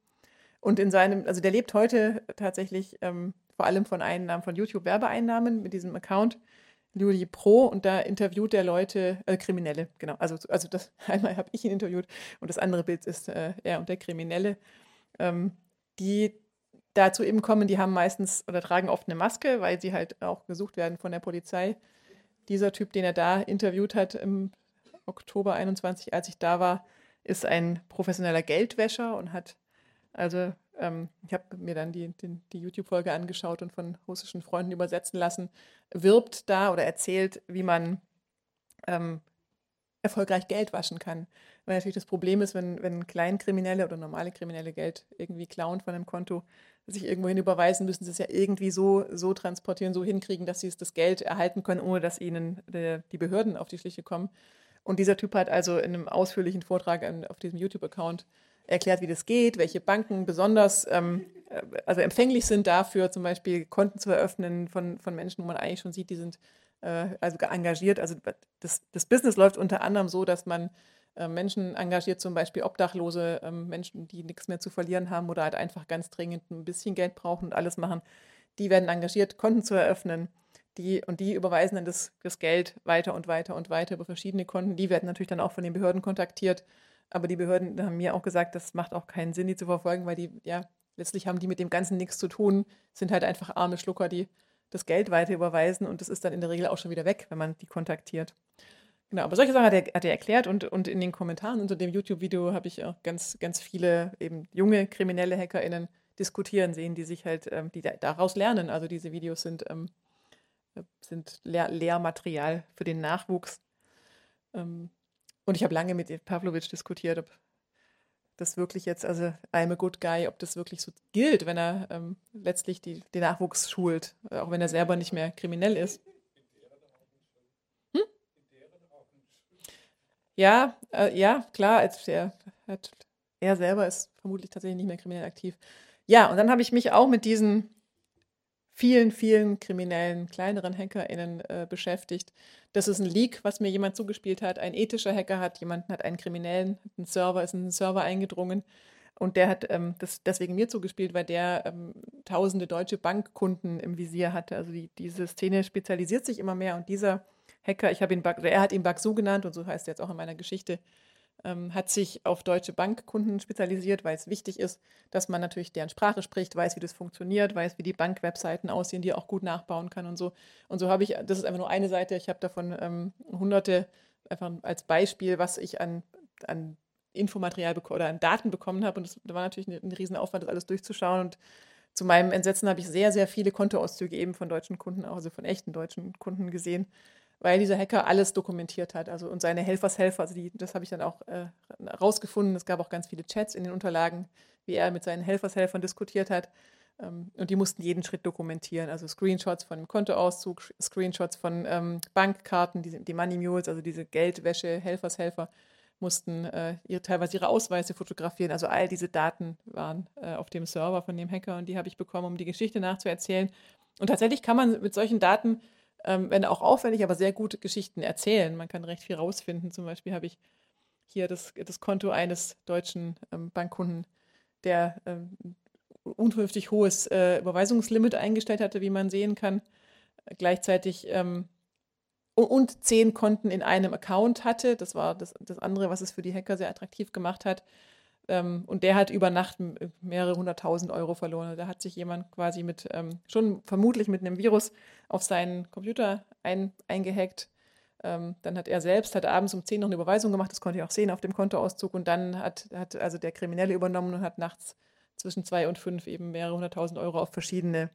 Und in seinem, also der lebt heute tatsächlich ähm, vor allem von Einnahmen, von YouTube-Werbeeinnahmen mit diesem Account. Luli Pro und da interviewt er Leute, äh, Kriminelle, genau. Also, also das [LAUGHS] einmal habe ich ihn interviewt und das andere Bild ist äh, er und der Kriminelle, ähm, die dazu eben kommen, die haben meistens oder tragen oft eine Maske, weil sie halt auch gesucht werden von der Polizei. Dieser Typ, den er da interviewt hat, im, Oktober 21, als ich da war, ist ein professioneller Geldwäscher und hat also ähm, ich habe mir dann die, die, die YouTube-Folge angeschaut und von russischen Freunden übersetzen lassen, wirbt da oder erzählt, wie man ähm, erfolgreich Geld waschen kann. Weil natürlich das Problem ist, wenn, wenn Kleinkriminelle oder normale Kriminelle Geld irgendwie klauen von einem Konto, sich irgendwohin überweisen, müssen sie es ja irgendwie so, so transportieren, so hinkriegen, dass sie das Geld erhalten können, ohne dass ihnen de, die Behörden auf die Schliche kommen. Und dieser Typ hat also in einem ausführlichen Vortrag auf diesem YouTube-Account erklärt, wie das geht, welche Banken besonders ähm, äh, also empfänglich sind dafür, zum Beispiel Konten zu eröffnen von, von Menschen, wo man eigentlich schon sieht, die sind äh, also engagiert. Also das, das Business läuft unter anderem so, dass man äh, Menschen engagiert, zum Beispiel Obdachlose, äh, Menschen, die nichts mehr zu verlieren haben oder halt einfach ganz dringend ein bisschen Geld brauchen und alles machen. Die werden engagiert, Konten zu eröffnen. Die, und die überweisen dann das, das Geld weiter und weiter und weiter über verschiedene Konten. Die werden natürlich dann auch von den Behörden kontaktiert aber die Behörden haben mir auch gesagt, das macht auch keinen Sinn, die zu verfolgen, weil die, ja, letztlich haben die mit dem Ganzen nichts zu tun, sind halt einfach arme Schlucker, die das Geld weiter überweisen und das ist dann in der Regel auch schon wieder weg, wenn man die kontaktiert. Genau, aber solche Sachen hat er, hat er erklärt und, und in den Kommentaren unter dem YouTube-Video habe ich auch ganz, ganz viele eben junge kriminelle HackerInnen diskutieren sehen, die sich halt, ähm, die da, daraus lernen. Also diese Videos sind, ähm, sind Lehr Lehrmaterial für den Nachwuchs. Ähm, und ich habe lange mit Pavlovic diskutiert, ob das wirklich jetzt, also I'm a good guy, ob das wirklich so gilt, wenn er ähm, letztlich die, den Nachwuchs schult, auch wenn er selber nicht mehr kriminell ist. Ja, äh, ja, klar, als er, hat, er selber ist vermutlich tatsächlich nicht mehr kriminell aktiv. Ja, und dann habe ich mich auch mit diesen vielen, vielen kriminellen, kleineren HackerInnen äh, beschäftigt. Das ist ein Leak, was mir jemand zugespielt hat. Ein ethischer Hacker hat jemanden, hat einen Kriminellen, einen Server, ist in einen Server eingedrungen. Und der hat ähm, das deswegen mir zugespielt, weil der ähm, tausende deutsche Bankkunden im Visier hatte. Also die, diese Szene spezialisiert sich immer mehr. Und dieser Hacker, ich habe ihn, Bug, er hat ihn Bagsu genannt und so heißt er jetzt auch in meiner Geschichte, ähm, hat sich auf deutsche Bankkunden spezialisiert, weil es wichtig ist, dass man natürlich deren Sprache spricht, weiß, wie das funktioniert, weiß, wie die Bankwebseiten aussehen, die er auch gut nachbauen kann und so. Und so habe ich, das ist einfach nur eine Seite, ich habe davon ähm, hunderte, einfach als Beispiel, was ich an, an Infomaterial oder an Daten bekommen habe. Und das war natürlich ein, ein Riesenaufwand, das alles durchzuschauen. Und zu meinem Entsetzen habe ich sehr, sehr viele Kontoauszüge eben von deutschen Kunden, also von echten deutschen Kunden gesehen weil dieser Hacker alles dokumentiert hat. Also und seine Helfershelfer, also die, das habe ich dann auch äh, rausgefunden. Es gab auch ganz viele Chats in den Unterlagen, wie er mit seinen Helfershelfern diskutiert hat. Ähm, und die mussten jeden Schritt dokumentieren. Also Screenshots von dem Kontoauszug, Screenshots von ähm, Bankkarten, die, die Money Mules, also diese Geldwäsche, Helfershelfer mussten äh, ihre, teilweise ihre Ausweise fotografieren. Also all diese Daten waren äh, auf dem Server von dem Hacker und die habe ich bekommen, um die Geschichte nachzuerzählen. Und tatsächlich kann man mit solchen Daten ähm, wenn auch aufwendig, aber sehr gute Geschichten erzählen. Man kann recht viel rausfinden. Zum Beispiel habe ich hier das, das Konto eines deutschen ähm, Bankkunden, der ähm, unvernünftig hohes äh, Überweisungslimit eingestellt hatte, wie man sehen kann. Gleichzeitig ähm, und zehn Konten in einem Account hatte. Das war das, das andere, was es für die Hacker sehr attraktiv gemacht hat. Ähm, und der hat über Nacht mehrere hunderttausend Euro verloren. Da hat sich jemand quasi mit, ähm, schon vermutlich mit einem Virus auf seinen Computer ein, eingehackt. Ähm, dann hat er selbst, hat abends um 10 noch eine Überweisung gemacht, das konnte ich auch sehen auf dem Kontoauszug. Und dann hat, hat also der Kriminelle übernommen und hat nachts zwischen zwei und fünf eben mehrere hunderttausend Euro auf verschiedene,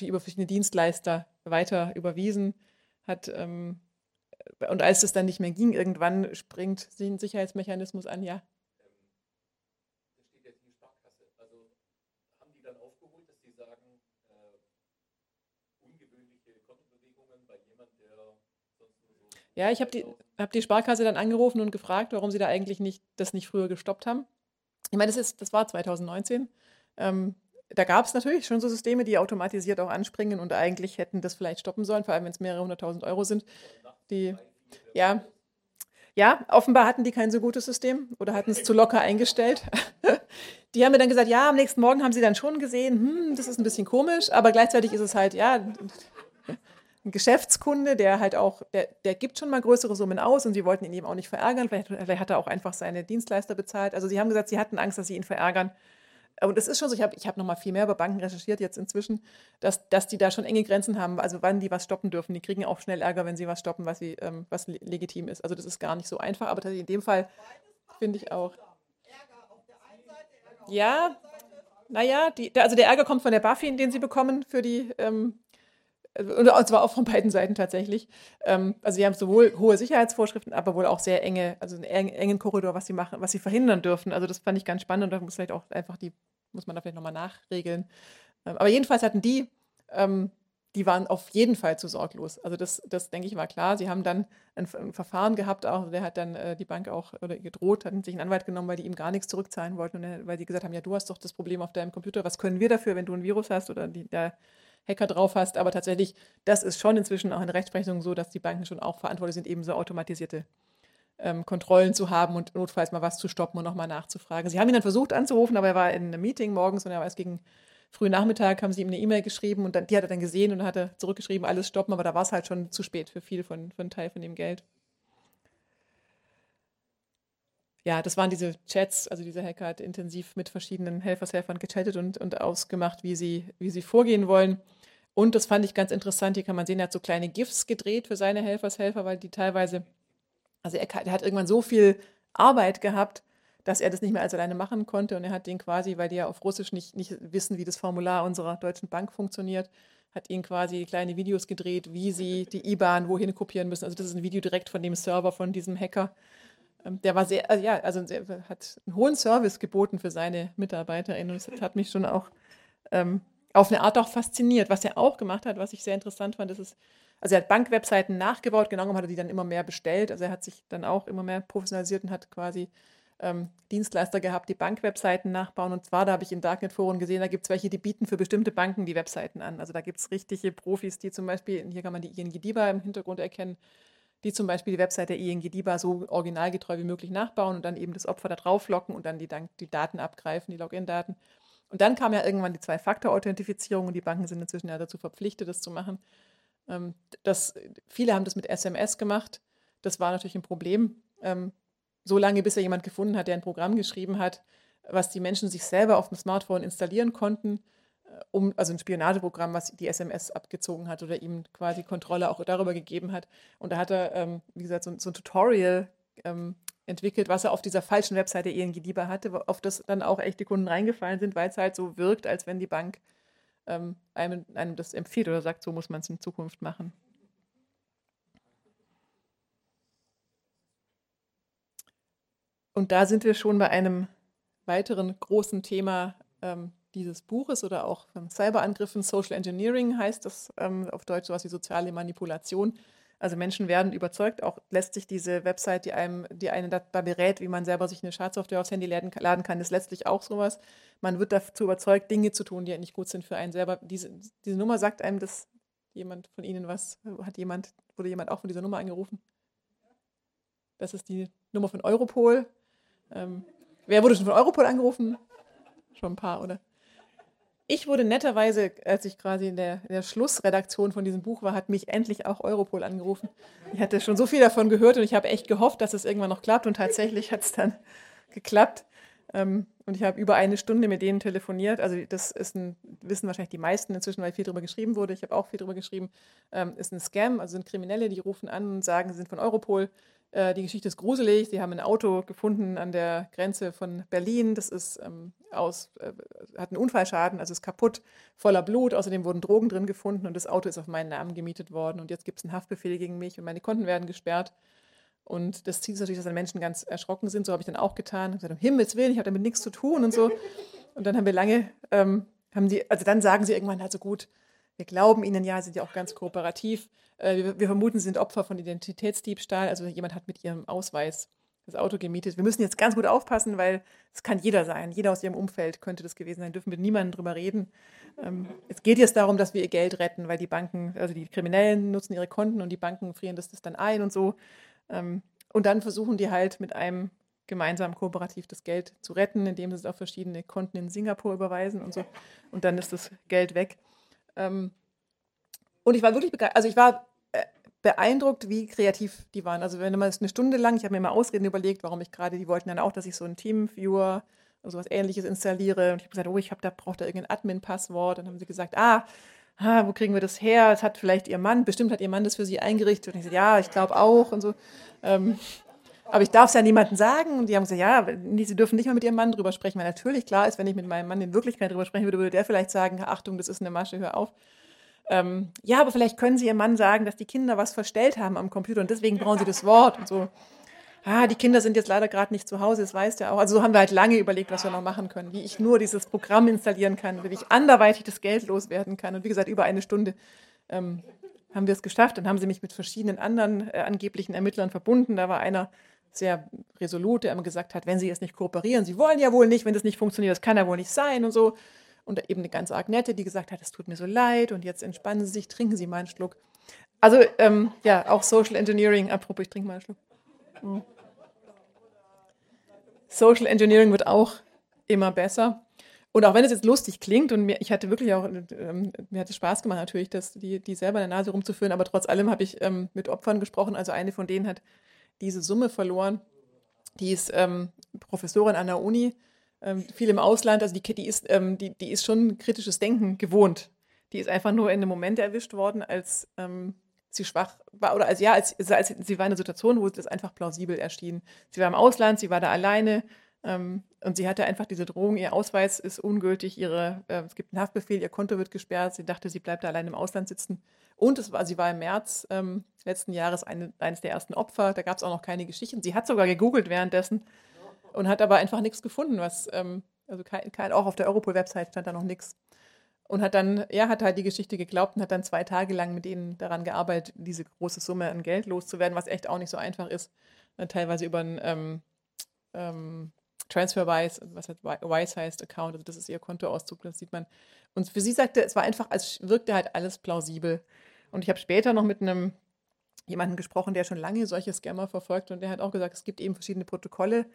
über verschiedene Dienstleister weiter überwiesen. Hat, ähm, und als das dann nicht mehr ging, irgendwann springt ein Sicherheitsmechanismus an, ja, Ja, ich habe die, hab die Sparkasse dann angerufen und gefragt, warum sie da eigentlich nicht, das nicht früher gestoppt haben. Ich meine, das, ist, das war 2019. Ähm, da gab es natürlich schon so Systeme, die automatisiert auch anspringen und eigentlich hätten das vielleicht stoppen sollen, vor allem wenn es mehrere hunderttausend Euro sind. Die, ja, ja, offenbar hatten die kein so gutes System oder hatten es zu locker eingestellt. [LAUGHS] die haben mir dann gesagt, ja, am nächsten Morgen haben sie dann schon gesehen, hm, das ist ein bisschen komisch, aber gleichzeitig ist es halt, ja, ein Geschäftskunde, der halt auch, der, der gibt schon mal größere Summen aus und sie wollten ihn eben auch nicht verärgern. Vielleicht, vielleicht hat er auch einfach seine Dienstleister bezahlt. Also sie haben gesagt, sie hatten Angst, dass sie ihn verärgern. und es ist schon so, ich habe ich hab noch mal viel mehr über Banken recherchiert jetzt inzwischen, dass, dass die da schon enge Grenzen haben, also wann die was stoppen dürfen. Die kriegen auch schnell Ärger, wenn sie was stoppen, was, sie, ähm, was legitim ist. Also das ist gar nicht so einfach, aber in dem Fall finde ich auch. Ja, naja, die, also der Ärger kommt von der BaFin, den sie bekommen für die, ähm, und zwar auch von beiden Seiten tatsächlich. Ähm, also sie haben sowohl hohe Sicherheitsvorschriften, aber wohl auch sehr enge, also einen engen Korridor, was sie machen, was sie verhindern dürfen. Also das fand ich ganz spannend und da muss vielleicht auch einfach die, muss man da vielleicht nochmal nachregeln. Ähm, aber jedenfalls hatten die, ähm, die waren auf jeden Fall zu sorglos. Also das, das denke ich war klar. Sie haben dann ein, ein Verfahren gehabt, auch der hat dann äh, die Bank auch oder gedroht, hat sich einen Anwalt genommen, weil die ihm gar nichts zurückzahlen wollten und weil die gesagt haben, ja, du hast doch das Problem auf deinem Computer, was können wir dafür, wenn du ein Virus hast oder die, der Hacker drauf hast. Aber tatsächlich, das ist schon inzwischen auch in Rechtsprechung so, dass die Banken schon auch verantwortlich sind, eben so automatisierte ähm, Kontrollen zu haben und notfalls mal was zu stoppen und nochmal nachzufragen. Sie haben ihn dann versucht anzurufen, aber er war in einem Meeting morgens und er war erst gegen frühen Nachmittag, haben sie ihm eine E-Mail geschrieben und dann, die hat er dann gesehen und hat er zurückgeschrieben, alles stoppen, aber da war es halt schon zu spät für viel von, einen Teil von dem Geld. Ja, das waren diese Chats, also dieser Hacker hat intensiv mit verschiedenen Helfershelfern gechattet und, und ausgemacht, wie sie, wie sie vorgehen wollen. Und das fand ich ganz interessant, hier kann man sehen, er hat so kleine GIFs gedreht für seine Helfershelfer, weil die teilweise, also er, er hat irgendwann so viel Arbeit gehabt, dass er das nicht mehr als alleine machen konnte. Und er hat den quasi, weil die ja auf Russisch nicht, nicht wissen, wie das Formular unserer Deutschen Bank funktioniert, hat ihnen quasi kleine Videos gedreht, wie sie die IBAN wohin kopieren müssen. Also das ist ein Video direkt von dem Server von diesem Hacker. Ähm, der war sehr, also ja, also hat einen hohen Service geboten für seine MitarbeiterInnen und das hat mich schon auch ähm, auf eine Art auch fasziniert. Was er auch gemacht hat, was ich sehr interessant fand, ist, also er hat Bankwebseiten nachgebaut, genau genommen hat er die dann immer mehr bestellt. Also er hat sich dann auch immer mehr professionalisiert und hat quasi ähm, Dienstleister gehabt, die Bankwebseiten nachbauen. Und zwar, da habe ich in Darknet-Foren gesehen, da gibt es welche, die bieten für bestimmte Banken die Webseiten an. Also da gibt es richtige Profis, die zum Beispiel, hier kann man die ING DIBA im Hintergrund erkennen, die zum Beispiel die Website der ING DIBA so originalgetreu wie möglich nachbauen und dann eben das Opfer da drauf locken und dann die, die Daten abgreifen, die Login-Daten. Und dann kam ja irgendwann die Zwei-Faktor-Authentifizierung und die Banken sind inzwischen ja dazu verpflichtet, das zu machen. Ähm, das, viele haben das mit SMS gemacht. Das war natürlich ein Problem. Ähm, so lange, bis er jemand gefunden hat, der ein Programm geschrieben hat, was die Menschen sich selber auf dem Smartphone installieren konnten um, also ein Spionageprogramm, was die SMS abgezogen hat oder ihm quasi Kontrolle auch darüber gegeben hat. Und da hat er, ähm, wie gesagt, so, so ein Tutorial ähm, entwickelt, was er auf dieser falschen Webseite ING lieber hatte, auf das dann auch echte Kunden reingefallen sind, weil es halt so wirkt, als wenn die Bank ähm, einem, einem das empfiehlt oder sagt, so muss man es in Zukunft machen. Und da sind wir schon bei einem weiteren großen Thema ähm, dieses Buches oder auch von Cyberangriffen, Social Engineering heißt das ähm, auf Deutsch sowas wie soziale Manipulation. Also Menschen werden überzeugt, auch lässt sich diese Website, die einem, die einen da berät, wie man selber sich eine Schadsoftware aufs Handy laden, laden kann, ist letztlich auch sowas. Man wird dazu überzeugt, Dinge zu tun, die nicht gut sind für einen selber. Diese, diese Nummer sagt einem, dass jemand von Ihnen was, hat jemand, wurde jemand auch von dieser Nummer angerufen? Das ist die Nummer von Europol. Ähm, wer wurde schon von Europol angerufen? Schon ein paar, oder? Ich wurde netterweise, als ich quasi in der, in der, Schlussredaktion von diesem Buch war, hat mich endlich auch Europol angerufen. Ich hatte schon so viel davon gehört und ich habe echt gehofft, dass es irgendwann noch klappt und tatsächlich [LAUGHS] hat es dann geklappt. Ähm, und ich habe über eine Stunde mit denen telefoniert. Also das ist ein, wissen wahrscheinlich die meisten inzwischen, weil viel darüber geschrieben wurde. Ich habe auch viel darüber geschrieben. Ähm, ist ein Scam, also sind Kriminelle, die rufen an und sagen, sie sind von Europol äh, die Geschichte ist gruselig. Sie haben ein Auto gefunden an der Grenze von Berlin. Das ist ähm, aus, äh, hat einen Unfallschaden, also ist kaputt, voller Blut. Außerdem wurden Drogen drin gefunden und das Auto ist auf meinen Namen gemietet worden. Und jetzt gibt es einen Haftbefehl gegen mich und meine Konten werden gesperrt. Und das Ziel ist natürlich, dass dann Menschen ganz erschrocken sind. So habe ich dann auch getan. Ich gesagt, um Himmels Willen, ich habe damit nichts zu tun und so. Und dann haben wir lange, ähm, haben die, also dann sagen sie irgendwann halt so gut, wir glauben ihnen ja, sind ja auch ganz kooperativ. Äh, wir, wir, vermuten, sie sind Opfer von Identitätsdiebstahl. Also jemand hat mit ihrem Ausweis das Auto gemietet. Wir müssen jetzt ganz gut aufpassen, weil es kann jeder sein. Jeder aus ihrem Umfeld könnte das gewesen sein. Dürfen mit niemandem drüber reden. Ähm, es geht jetzt darum, dass wir ihr Geld retten, weil die Banken, also die Kriminellen nutzen ihre Konten und die Banken frieren das, das dann ein und so. Ähm, und dann versuchen die halt mit einem gemeinsam kooperativ das Geld zu retten, indem sie es auf verschiedene Konten in Singapur überweisen und so. Und dann ist das Geld weg. Ähm, und ich war wirklich begeistert, also ich war äh, beeindruckt, wie kreativ die waren. Also wenn man es eine Stunde lang, ich habe mir mal Ausreden überlegt, warum ich gerade, die wollten dann auch, dass ich so einen Teamviewer oder sowas ähnliches installiere. Und ich habe gesagt, oh, ich habe da braucht da irgendein Admin-Passwort. Dann haben sie gesagt, ah, ah, wo kriegen wir das her? Es hat vielleicht ihr Mann, bestimmt hat ihr Mann das für sie eingerichtet. Und ich sagte, ja, ich glaube auch und so. Ähm, aber ich darf es ja niemandem sagen. Und die haben gesagt, ja, sie dürfen nicht mal mit ihrem Mann drüber sprechen. Weil natürlich klar ist, wenn ich mit meinem Mann in Wirklichkeit drüber sprechen würde, würde der vielleicht sagen, Achtung, das ist eine Masche, hör auf. Ähm, ja, aber vielleicht können Sie Ihrem Mann sagen, dass die Kinder was verstellt haben am Computer und deswegen brauchen Sie das Wort und so. Ah, die Kinder sind jetzt leider gerade nicht zu Hause, das weiß der auch. Also so haben wir halt lange überlegt, was wir noch machen können, wie ich nur dieses Programm installieren kann, wie ich anderweitig das Geld loswerden kann. Und wie gesagt, über eine Stunde ähm, haben wir es geschafft. Dann haben sie mich mit verschiedenen anderen äh, angeblichen Ermittlern verbunden. Da war einer sehr resolut, der immer gesagt hat, wenn Sie jetzt nicht kooperieren, Sie wollen ja wohl nicht, wenn das nicht funktioniert, das kann ja wohl nicht sein und so. Und eben eine ganz arg nette, die gesagt hat, es tut mir so leid und jetzt entspannen Sie sich, trinken Sie mal einen Schluck. Also ähm, ja, auch Social Engineering, apropos, ich trinke mal einen Schluck. Mhm. Social Engineering wird auch immer besser. Und auch wenn es jetzt lustig klingt und mir, ich hatte wirklich auch, ähm, mir hat es Spaß gemacht natürlich, das, die, die selber in der Nase rumzuführen, aber trotz allem habe ich ähm, mit Opfern gesprochen. Also eine von denen hat diese Summe verloren. Die ist ähm, Professorin an der Uni, ähm, viel im Ausland. Also die, die, ist, ähm, die, die ist schon kritisches Denken gewohnt. Die ist einfach nur in einem Moment erwischt worden, als ähm, sie schwach war oder als ja, als, als sie war in einer Situation, wo das einfach plausibel erschien. Sie war im Ausland, sie war da alleine ähm, und sie hatte einfach diese Drohung, ihr Ausweis ist ungültig, ihre, äh, es gibt einen Haftbefehl, ihr Konto wird gesperrt, sie dachte, sie bleibt allein im Ausland sitzen. Und es war, sie war im März ähm, letzten Jahres eine, eines der ersten Opfer, da gab es auch noch keine Geschichten. Sie hat sogar gegoogelt währenddessen und hat aber einfach nichts gefunden, was, ähm, also kein, kein, auch auf der Europol-Website stand da noch nichts. Und hat dann, er hat halt die Geschichte geglaubt und hat dann zwei Tage lang mit ihnen daran gearbeitet, diese große Summe an Geld loszuwerden, was echt auch nicht so einfach ist. Teilweise über ein ähm, ähm, TransferWise, was halt Wise heißt, Account, also das ist ihr Kontoauszug, das sieht man. Und für sie sagte, es war einfach, als wirkte halt alles plausibel. Und ich habe später noch mit einem jemanden gesprochen, der schon lange solche Scammer verfolgt und der hat auch gesagt, es gibt eben verschiedene Protokolle,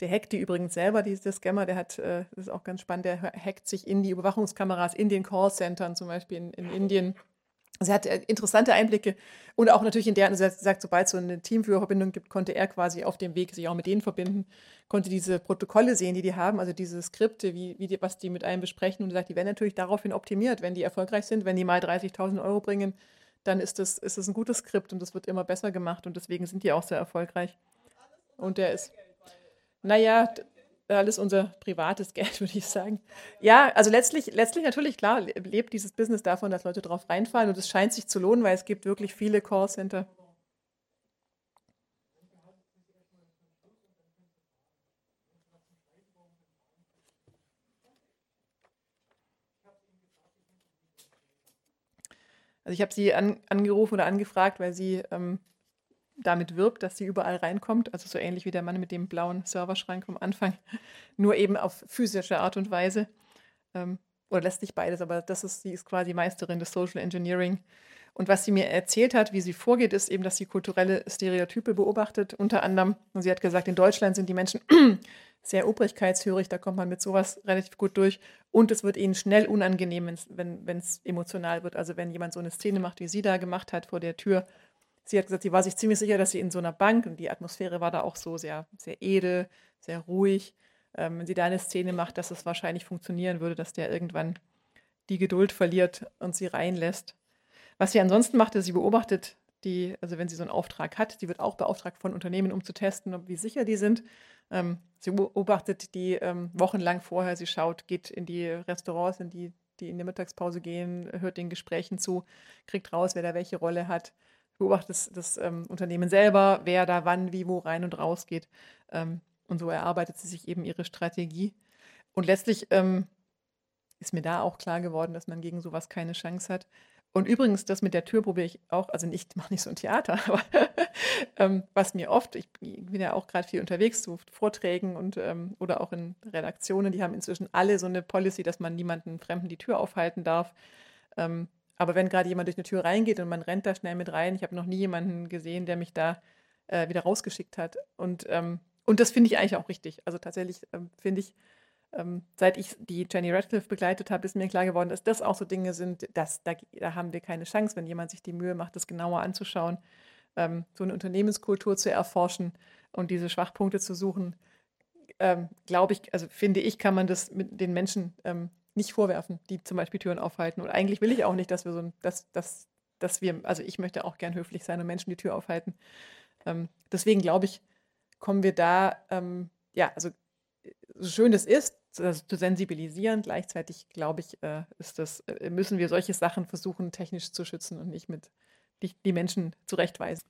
der hackt die übrigens selber, dieser Scammer, der hat, äh, das ist auch ganz spannend, der hackt sich in die Überwachungskameras in den Callcentern, zum Beispiel in, in Indien. Er hat äh, interessante Einblicke und auch natürlich in der, er sagt, sobald es so eine Teamführerverbindung gibt, konnte er quasi auf dem Weg sich auch mit denen verbinden, konnte diese Protokolle sehen, die die haben, also diese Skripte, wie, wie die, was die mit einem besprechen und sagt, die werden natürlich daraufhin optimiert, wenn die erfolgreich sind, wenn die mal 30.000 Euro bringen, dann ist das, ist das ein gutes Skript und das wird immer besser gemacht und deswegen sind die auch sehr erfolgreich. Und der ist naja, alles unser privates [LAUGHS] Geld, würde ich sagen. Ja, also letztlich, letztlich natürlich, klar, lebt dieses Business davon, dass Leute drauf reinfallen und es scheint sich zu lohnen, weil es gibt wirklich viele Callcenter. Also ich habe sie an, angerufen oder angefragt, weil sie ähm, damit wirbt, dass sie überall reinkommt. Also so ähnlich wie der Mann mit dem blauen Serverschrank am Anfang. [LAUGHS] Nur eben auf physische Art und Weise. Ähm, oder lässt sich beides, aber das ist, sie ist quasi Meisterin des Social Engineering. Und was sie mir erzählt hat, wie sie vorgeht, ist eben, dass sie kulturelle Stereotype beobachtet. Unter anderem, und sie hat gesagt, in Deutschland sind die Menschen [CLEARS THROAT] sehr obrigkeitshörig, da kommt man mit sowas relativ gut durch. Und es wird ihnen schnell unangenehm, wenn es emotional wird. Also wenn jemand so eine Szene macht, wie sie da gemacht hat vor der Tür, sie hat gesagt, sie war sich ziemlich sicher, dass sie in so einer Bank, und die Atmosphäre war da auch so sehr, sehr edel, sehr ruhig, ähm, wenn sie da eine Szene macht, dass es wahrscheinlich funktionieren würde, dass der irgendwann die Geduld verliert und sie reinlässt. Was sie ansonsten macht, ist, sie beobachtet die, also wenn sie so einen Auftrag hat, die wird auch beauftragt von Unternehmen, um zu testen, wie sicher die sind. Ähm, sie beobachtet die ähm, wochenlang vorher, sie schaut, geht in die Restaurants, in die, die in der Mittagspause gehen, hört den Gesprächen zu, kriegt raus, wer da welche Rolle hat, beobachtet das, das ähm, Unternehmen selber, wer da wann, wie, wo rein und raus geht. Ähm, und so erarbeitet sie sich eben ihre Strategie. Und letztlich ähm, ist mir da auch klar geworden, dass man gegen sowas keine Chance hat. Und übrigens, das mit der Tür probiere ich auch, also nicht, mache nicht so ein Theater, [LAUGHS] aber ähm, was mir oft, ich bin ja auch gerade viel unterwegs zu Vorträgen und ähm, oder auch in Redaktionen, die haben inzwischen alle so eine Policy, dass man niemanden Fremden die Tür aufhalten darf. Ähm, aber wenn gerade jemand durch eine Tür reingeht und man rennt da schnell mit rein, ich habe noch nie jemanden gesehen, der mich da äh, wieder rausgeschickt hat. Und, ähm, und das finde ich eigentlich auch richtig. Also tatsächlich ähm, finde ich, ähm, seit ich die Jenny Radcliffe begleitet habe, ist mir klar geworden, dass das auch so Dinge sind, dass, da, da haben wir keine Chance, wenn jemand sich die Mühe macht, das genauer anzuschauen, ähm, so eine Unternehmenskultur zu erforschen und diese Schwachpunkte zu suchen ähm, glaube ich, also finde ich, kann man das mit den Menschen ähm, nicht vorwerfen, die zum Beispiel Türen aufhalten. Und eigentlich will ich auch nicht, dass wir so dass, dass, dass wir, also ich möchte auch gern höflich sein und Menschen die Tür aufhalten. Ähm, deswegen glaube ich, kommen wir da, ähm, ja, also so schön es ist, also zu sensibilisieren, gleichzeitig glaube ich, äh, ist das, äh, müssen wir solche Sachen versuchen, technisch zu schützen und nicht mit die, die Menschen zurechtweisen.